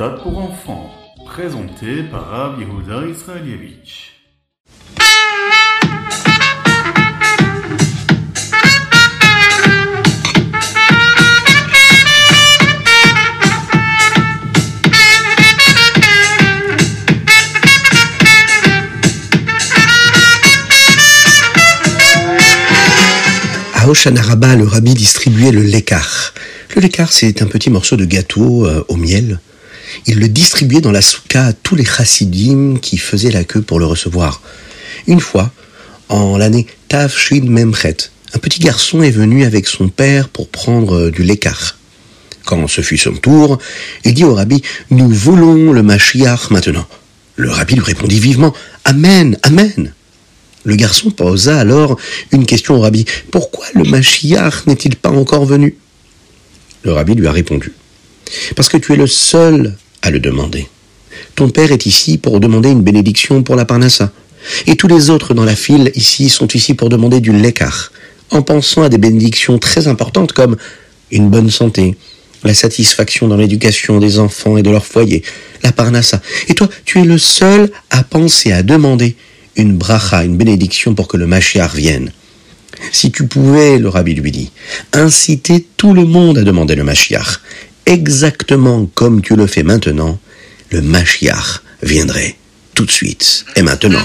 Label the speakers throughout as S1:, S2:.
S1: Ritat pour enfants, présenté par Rav Yehuda Israelievich.
S2: À Oshana Rabbah, le rabbi distribuait le lekar. Le lekar, c'est un petit morceau de gâteau euh, au miel. Il le distribuait dans la souka à tous les chassidim qui faisaient la queue pour le recevoir. Une fois, en l'année Tav Memchet, un petit garçon est venu avec son père pour prendre euh, du lekar. Quand ce fut son tour, il dit au rabbi, nous voulons le Mashiach maintenant. Le rabbi lui répondit vivement, Amen, Amen. Le garçon posa alors une question au rabbi. Pourquoi le Mashiach n'est-il pas encore venu? Le rabbi lui a répondu. Parce que tu es le seul le demander. Ton père est ici pour demander une bénédiction pour la Parnassa. Et tous les autres dans la file ici sont ici pour demander du lekar, en pensant à des bénédictions très importantes comme une bonne santé, la satisfaction dans l'éducation des enfants et de leur foyer, la Parnassa. Et toi, tu es le seul à penser, à demander une bracha, une bénédiction pour que le Mashiach vienne. Si tu pouvais, le rabbi lui dit, inciter tout le monde à demander le Mashiach, exactement comme tu le fais maintenant, le Mashiach viendrait tout de suite et maintenant.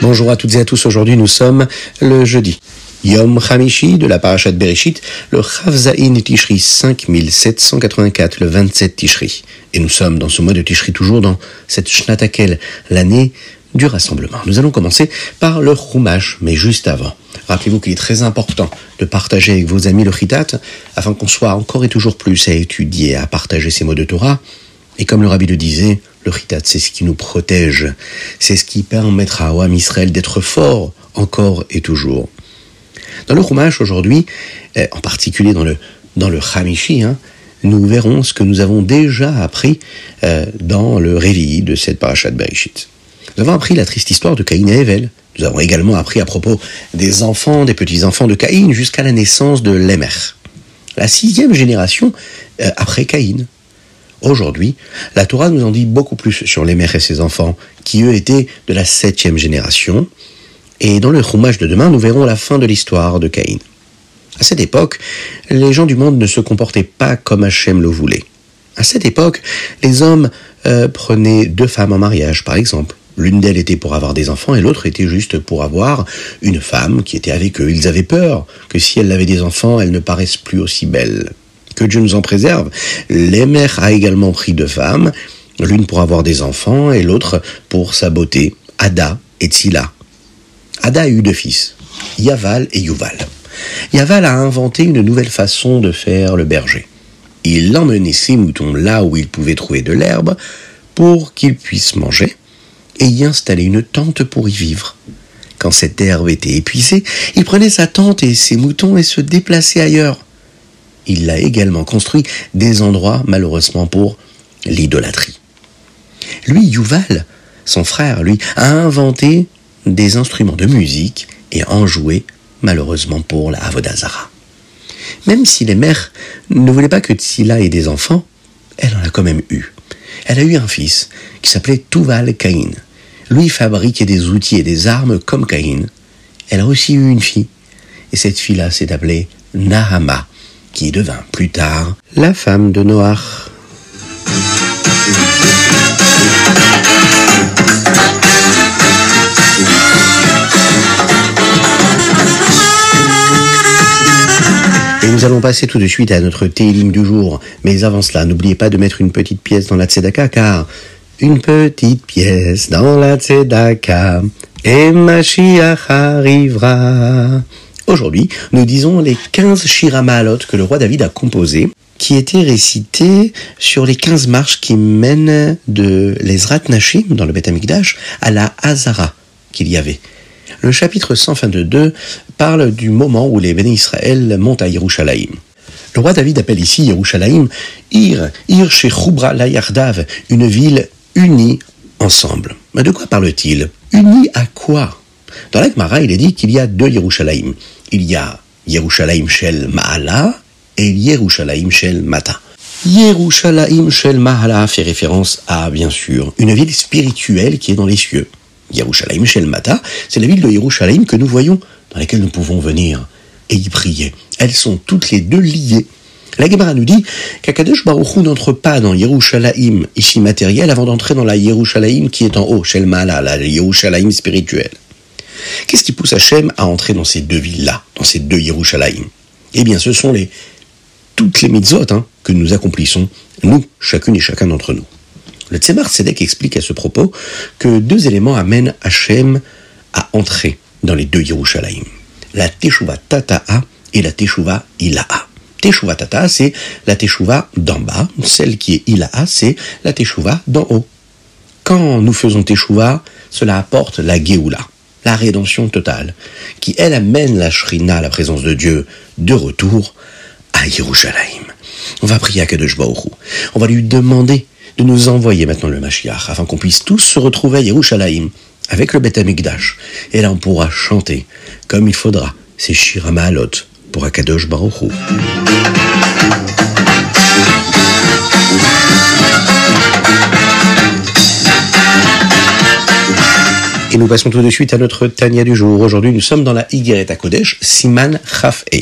S2: Bonjour à toutes et à tous, aujourd'hui nous sommes le jeudi. Yom Hamishi de la Parashat Bereshit, le Chavzaïn Tishri 5784, le 27 Tishri. Et nous sommes dans ce mois de Tishri, toujours dans cette Shnatakel, l'année du rassemblement. Nous allons commencer par le Chumash, mais juste avant. Rappelez-vous qu'il est très important de partager avec vos amis le Chitat, afin qu'on soit encore et toujours plus à étudier, à partager ces mots de Torah. Et comme le Rabbi le disait, le Chitat, c'est ce qui nous protège, c'est ce qui permettra Oam Israël d'être fort encore et toujours. Dans le Chumash aujourd'hui, euh, en particulier dans le, dans le Hamishi, hein, nous verrons ce que nous avons déjà appris euh, dans le Révi de cette parashat Bereshit. Nous avons appris la triste histoire de Caïn et Evel. Nous avons également appris à propos des enfants, des petits-enfants de Caïn jusqu'à la naissance de Lémer. La sixième génération euh, après Caïn. Aujourd'hui, la Torah nous en dit beaucoup plus sur Lémer et ses enfants, qui eux étaient de la septième génération, et dans le Chumash de demain, nous verrons la fin de l'histoire de Caïn. À cette époque, les gens du monde ne se comportaient pas comme Hachem le voulait. À cette époque, les hommes euh, prenaient deux femmes en mariage, par exemple. L'une d'elles était pour avoir des enfants et l'autre était juste pour avoir une femme qui était avec eux. Ils avaient peur que si elle avait des enfants, elle ne paraisse plus aussi belle. Que Dieu nous en préserve. L'émer a également pris deux femmes, l'une pour avoir des enfants et l'autre pour sa beauté, Ada et Tzila. Ada a eu deux fils, Yaval et Yuval. Yaval a inventé une nouvelle façon de faire le berger. Il emmenait ses moutons là où il pouvait trouver de l'herbe pour qu'ils puissent manger et y installer une tente pour y vivre. Quand cette herbe était épuisée, il prenait sa tente et ses moutons et se déplaçait ailleurs. Il a également construit des endroits malheureusement pour l'idolâtrie. Lui, Yuval, son frère, lui, a inventé des instruments de musique et en jouer malheureusement pour la Avodazara. Même si les mères ne voulaient pas que Tzila ait des enfants, elle en a quand même eu. Elle a eu un fils qui s'appelait Tuval Caïn. Lui fabriquait des outils et des armes comme Caïn. Elle a aussi eu une fille. Et cette fille-là s'est appelée Nahama, qui devint plus tard la femme de Noach. Nous allons passer tout de suite à notre télim du jour. Mais avant cela, n'oubliez pas de mettre une petite pièce dans la tzedaka, car une petite pièce dans la tzedaka, et Mashiach arrivera. Aujourd'hui, nous disons les 15 shiramalot que le roi David a composés, qui étaient récités sur les 15 marches qui mènent de l'Ezrat Nashim, dans le Beth Amikdash, à la Hazara qu'il y avait. Le chapitre 122 parle du moment où les bénis Israël montent à Yerushalayim. Le roi David appelle ici Yerushalayim Ir, Ir Shechubra la une ville unie ensemble. Mais de quoi parle-t-il? Unie à quoi? Dans la Gemara, il est dit qu'il y a deux Yerushalayim. Il y a Yerushalayim Shel Ma'ala et Yerushalayim Shel Mata. Yerushalayim Shel Mahala fait référence à, bien sûr, une ville spirituelle qui est dans les cieux. Yerushalayim Shel Mata, c'est la ville de Yerushalayim que nous voyons, dans laquelle nous pouvons venir et y prier. Elles sont toutes les deux liées. La Gemara nous dit qu'Akadosh Baruch n'entre pas dans Yerushalayim, ici matériel, avant d'entrer dans la Yerushalayim qui est en haut, Shel Mahala, la Yerushalayim spirituelle. Qu'est-ce qui pousse Hachem à entrer dans ces deux villes-là, dans ces deux Yerushalayim? Eh bien, ce sont les, toutes les mitzvot hein, que nous accomplissons, nous, chacune et chacun d'entre nous. Le Tzemar Tzedek explique à ce propos que deux éléments amènent Hachem à entrer dans les deux Yerushalayim. La Teshuvah Tata'a et la Teshuvah Ila'a. Teshuvah Tata'a, c'est la Teshuvah d'en bas. Celle qui est Ila'a, c'est la Teshuvah d'en haut. Quand nous faisons Teshuvah, cela apporte la Géoula la rédemption totale, qui elle amène la Shrina, la présence de Dieu, de retour à Yerushalayim. On va prier à Kadosh Baruch On va lui demander de nous envoyer maintenant le Mashiach, afin qu'on puisse tous se retrouver à Yerushalayim, avec le Beth Amikdash. Et là, on pourra chanter, comme il faudra, ces Shira pour Akadosh Baruch Et nous passons tout de suite à notre Tania du jour. Aujourd'hui, nous sommes dans la Higueret à Kodesh, Siman Chaf E.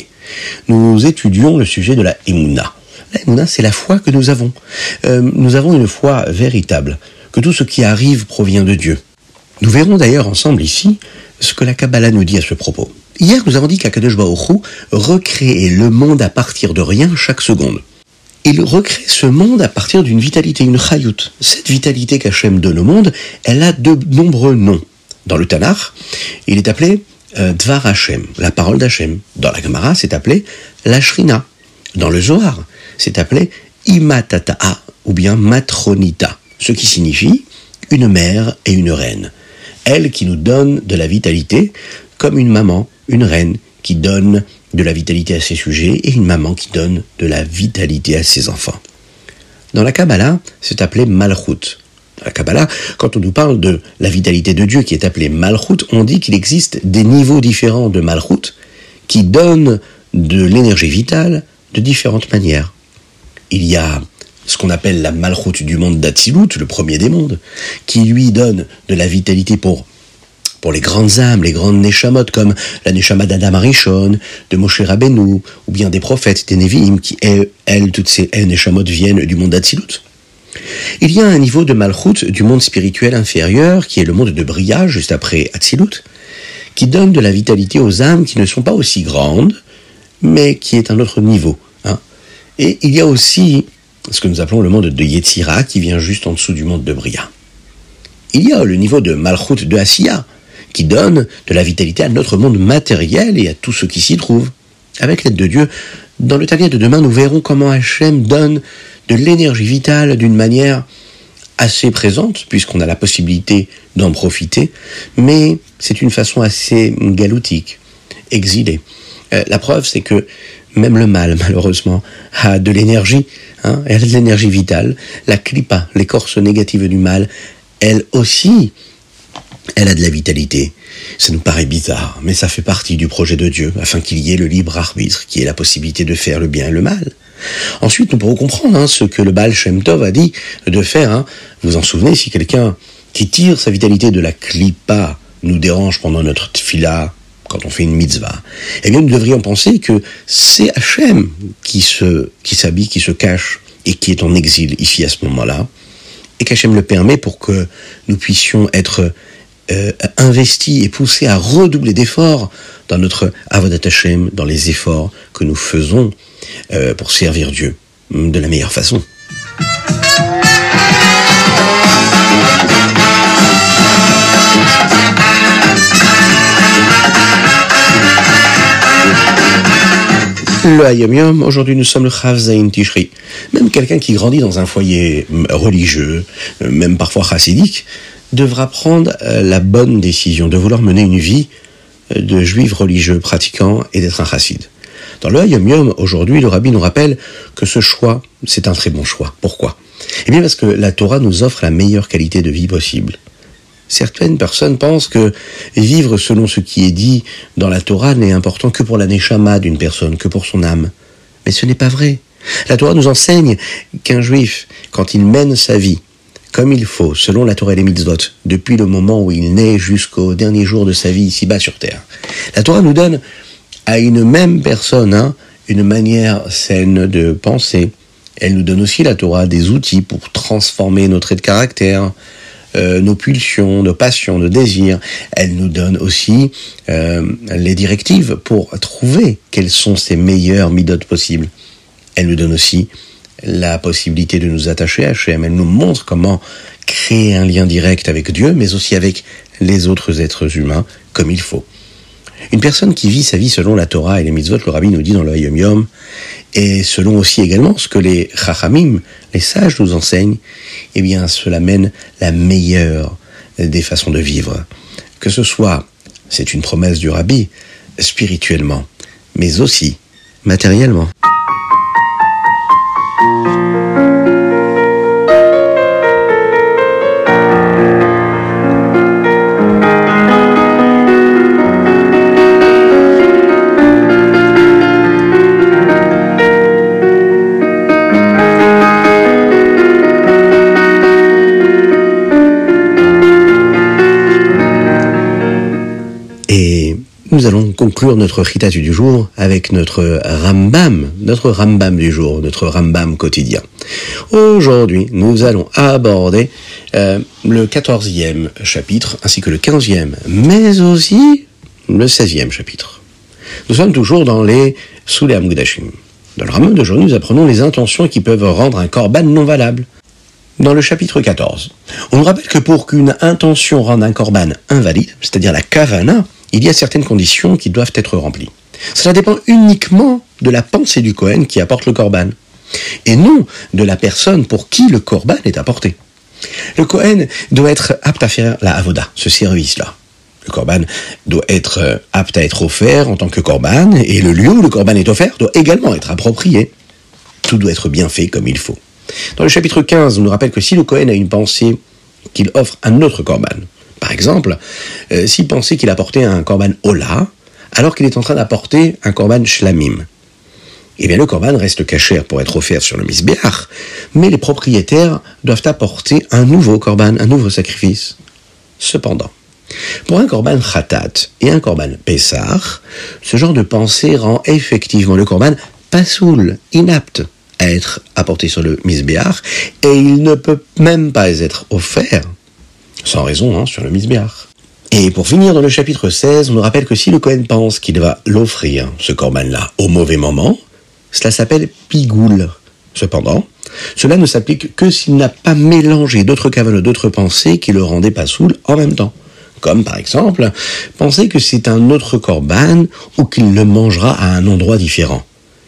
S2: Nous étudions le sujet de la Emouna. C'est la foi que nous avons. Euh, nous avons une foi véritable, que tout ce qui arrive provient de Dieu. Nous verrons d'ailleurs ensemble ici ce que la Kabbalah nous dit à ce propos. Hier, nous avons dit qu'Akadosh Baruch recrée le monde à partir de rien chaque seconde. Il recrée ce monde à partir d'une vitalité, une chayout. Cette vitalité qu'Hachem donne au monde, elle a de nombreux noms. Dans le Tanakh, il est appelé euh, Dvar Hashem, la parole d'Hachem. Dans la Gemara, c'est appelé la Shrina. Dans le Zohar, c'est appelé Imatata'a ou bien Matronita, ce qui signifie une mère et une reine. Elle qui nous donne de la vitalité comme une maman, une reine qui donne de la vitalité à ses sujets et une maman qui donne de la vitalité à ses enfants. Dans la Kabbalah, c'est appelé Malchut, la Kabbalah, quand on nous parle de la vitalité de Dieu qui est appelée Malchut, on dit qu'il existe des niveaux différents de Malchut qui donnent de l'énergie vitale de différentes manières. Il y a ce qu'on appelle la Malchut du monde d'Atsilut, le premier des mondes, qui lui donne de la vitalité pour pour les grandes âmes, les grandes Neshamot, comme la Neshama d'Adam Arishon, de Moshe Rabbeinu, ou bien des prophètes, des Nevi'im, qui, elles, toutes ces Neshamot viennent du monde d'Atsilut. Il y a un niveau de malchut du monde spirituel inférieur, qui est le monde de Bria, juste après Atzilut, qui donne de la vitalité aux âmes qui ne sont pas aussi grandes, mais qui est un autre niveau. Et il y a aussi ce que nous appelons le monde de Yetzira, qui vient juste en dessous du monde de Bria. Il y a le niveau de malchut de Asiya, qui donne de la vitalité à notre monde matériel et à tout ce qui s'y trouve. Avec l'aide de Dieu, dans le Tania de demain, nous verrons comment Hachem donne de l'énergie vitale d'une manière assez présente, puisqu'on a la possibilité d'en profiter, mais c'est une façon assez galoutique, exilée. Euh, la preuve, c'est que même le mal, malheureusement, a de l'énergie, hein, elle a de l'énergie vitale. La clipa, l'écorce négative du mal, elle aussi, elle a de la vitalité. Ça nous paraît bizarre, mais ça fait partie du projet de Dieu, afin qu'il y ait le libre arbitre, qui ait la possibilité de faire le bien et le mal. Ensuite, nous pourrons comprendre hein, ce que le Baal Shem Tov a dit de faire. Hein. Vous vous en souvenez, si quelqu'un qui tire sa vitalité de la klipa nous dérange pendant notre tfila, quand on fait une mitzvah, eh bien nous devrions penser que c'est Hachem qui s'habille, qui se cache et qui est en exil ici à ce moment-là, et qu'Hachem le permet pour que nous puissions être euh, investis et poussés à redoubler d'efforts dans notre Avodat Hashem, dans les efforts que nous faisons euh, pour servir Dieu de la meilleure façon. Le Hayom Yom, aujourd'hui nous sommes le Chavzaïn Tishri. Même quelqu'un qui grandit dans un foyer religieux, euh, même parfois chassidique, devra prendre euh, la bonne décision de vouloir mener une vie de juif religieux pratiquant et d'être un chassid. Dans le Hayom Yom, aujourd'hui, le rabbi nous rappelle que ce choix, c'est un très bon choix. Pourquoi? Eh bien parce que la Torah nous offre la meilleure qualité de vie possible. Certaines personnes pensent que vivre selon ce qui est dit dans la Torah n'est important que pour la neshama d'une personne, que pour son âme. Mais ce n'est pas vrai. La Torah nous enseigne qu'un juif, quand il mène sa vie comme il faut, selon la Torah et les mitzvot, depuis le moment où il naît jusqu'au dernier jour de sa vie ici-bas sur terre, la Torah nous donne à une même personne hein, une manière saine de penser. Elle nous donne aussi, la Torah, des outils pour transformer nos traits de caractère, euh, nos pulsions, nos passions, nos désirs. Elle nous donne aussi euh, les directives pour trouver quelles sont ces meilleures midotes possibles. Elle nous donne aussi la possibilité de nous attacher à Hachem. Elle nous montre comment créer un lien direct avec Dieu, mais aussi avec les autres êtres humains, comme il faut. Une personne qui vit sa vie selon la Torah et les mitzvot, le rabbi nous dit dans le Yom Yom, et selon aussi également ce que les chachamim, les sages nous enseignent, eh bien cela mène la meilleure des façons de vivre. Que ce soit, c'est une promesse du rabbi, spirituellement, mais aussi matériellement. Notre chitatu du jour avec notre Rambam, notre Rambam du jour, notre Rambam quotidien. Aujourd'hui, nous allons aborder euh, le 14e chapitre ainsi que le 15e, mais aussi le 16e chapitre. Nous sommes toujours dans les Soulem Gudashim. Dans le Rambam d'aujourd'hui, nous apprenons les intentions qui peuvent rendre un korban non valable. Dans le chapitre 14, on nous rappelle que pour qu'une intention rende un korban invalide, c'est-à-dire la kavana, il y a certaines conditions qui doivent être remplies. Cela dépend uniquement de la pensée du Kohen qui apporte le korban, et non de la personne pour qui le korban est apporté. Le Kohen doit être apte à faire la avoda, ce service-là. Le korban doit être euh, apte à être offert en tant que korban, et le lieu où le korban est offert doit également être approprié. Tout doit être bien fait comme il faut. Dans le chapitre 15, on nous rappelle que si le Kohen a une pensée qu'il offre un autre korban, par exemple, euh, s'il pensait qu'il apportait un korban Ola, alors qu'il est en train d'apporter un korban Shlamim, eh bien le korban reste caché pour être offert sur le misbéach, mais les propriétaires doivent apporter un nouveau korban, un nouveau sacrifice. Cependant, pour un korban khatat et un korban pesach, ce genre de pensée rend effectivement le korban pasoul, inapte à être apporté sur le misbéach, et il ne peut même pas être offert sans raison, hein, sur le misbéach. Et pour finir, dans le chapitre 16, on nous rappelle que si le Cohen pense qu'il va l'offrir, ce corban-là, au mauvais moment, cela s'appelle pigoule. Cependant, cela ne s'applique que s'il n'a pas mélangé d'autres cavales, d'autres pensées qui le rendaient pas saoul en même temps. Comme par exemple, penser que c'est un autre corban ou qu'il le mangera à un endroit différent.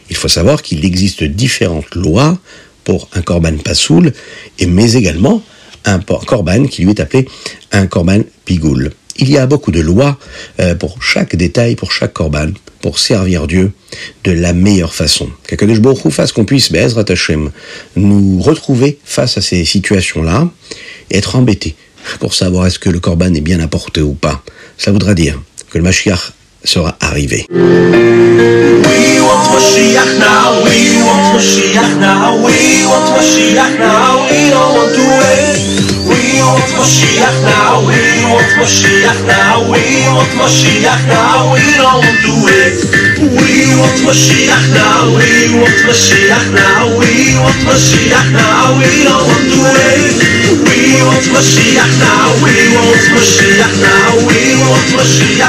S2: Il faut savoir qu'il existe différentes lois pour un corban pasoul, et mais également un korban qui lui est appelé un korban pigoul. Il y a beaucoup de lois euh, pour chaque détail, pour chaque korban, pour servir Dieu de la meilleure façon. Qu'Akadosh Baruch fasse qu'on puisse, Bezrat Hashem, nous retrouver face à ces situations-là et être embêtés pour savoir est-ce que le korban est bien apporté ou pas. Ça voudra dire que le Mashiach sera arrivé.
S3: Mashiach now, we want Mashiach now, we want Mashiach now, we don't want to wait. We want Mashiach now, we want Mashiach now, we want Mashiach now, we don't want to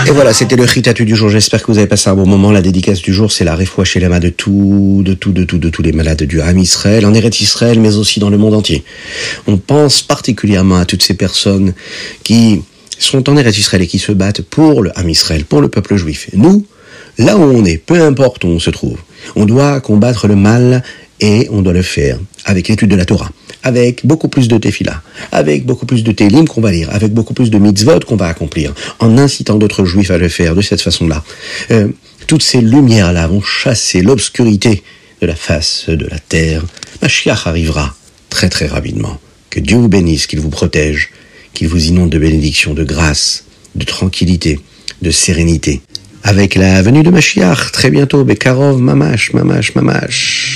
S2: Et voilà, c'était le Ritatu du jour. J'espère que vous avez passé un bon moment. La dédicace du jour, c'est la réfoua chez de tout, de tout, de tout, de tous les malades du Ham Israël, en Eretz Israël, mais aussi dans le monde entier. On pense particulièrement à toutes ces personnes qui sont en Eretz Israël et qui se battent pour le Ham Israël, pour le peuple juif. nous, là où on est, peu importe où on se trouve, on doit combattre le mal et on doit le faire avec l'étude de la Torah, avec beaucoup plus de tefillah, avec beaucoup plus de télim qu'on va lire, avec beaucoup plus de mitzvot qu'on va accomplir, en incitant d'autres juifs à le faire de cette façon-là. Euh, toutes ces lumières-là vont chasser l'obscurité de la face de la terre. Mashiach arrivera très très rapidement. Que Dieu vous bénisse, qu'il vous protège, qu'il vous inonde de bénédictions, de grâce, de tranquillité, de sérénité. Avec la venue de Mashiach, très bientôt, Bekarov, Mamash, Mamash, Mamash.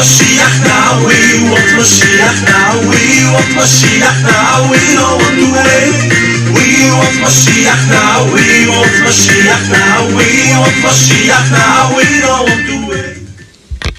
S3: Mashiach now. We want Mashiach now. We want Mashiach now. We want now. We don't want to wait. We want now. We want now. We want now. We don't want to wait.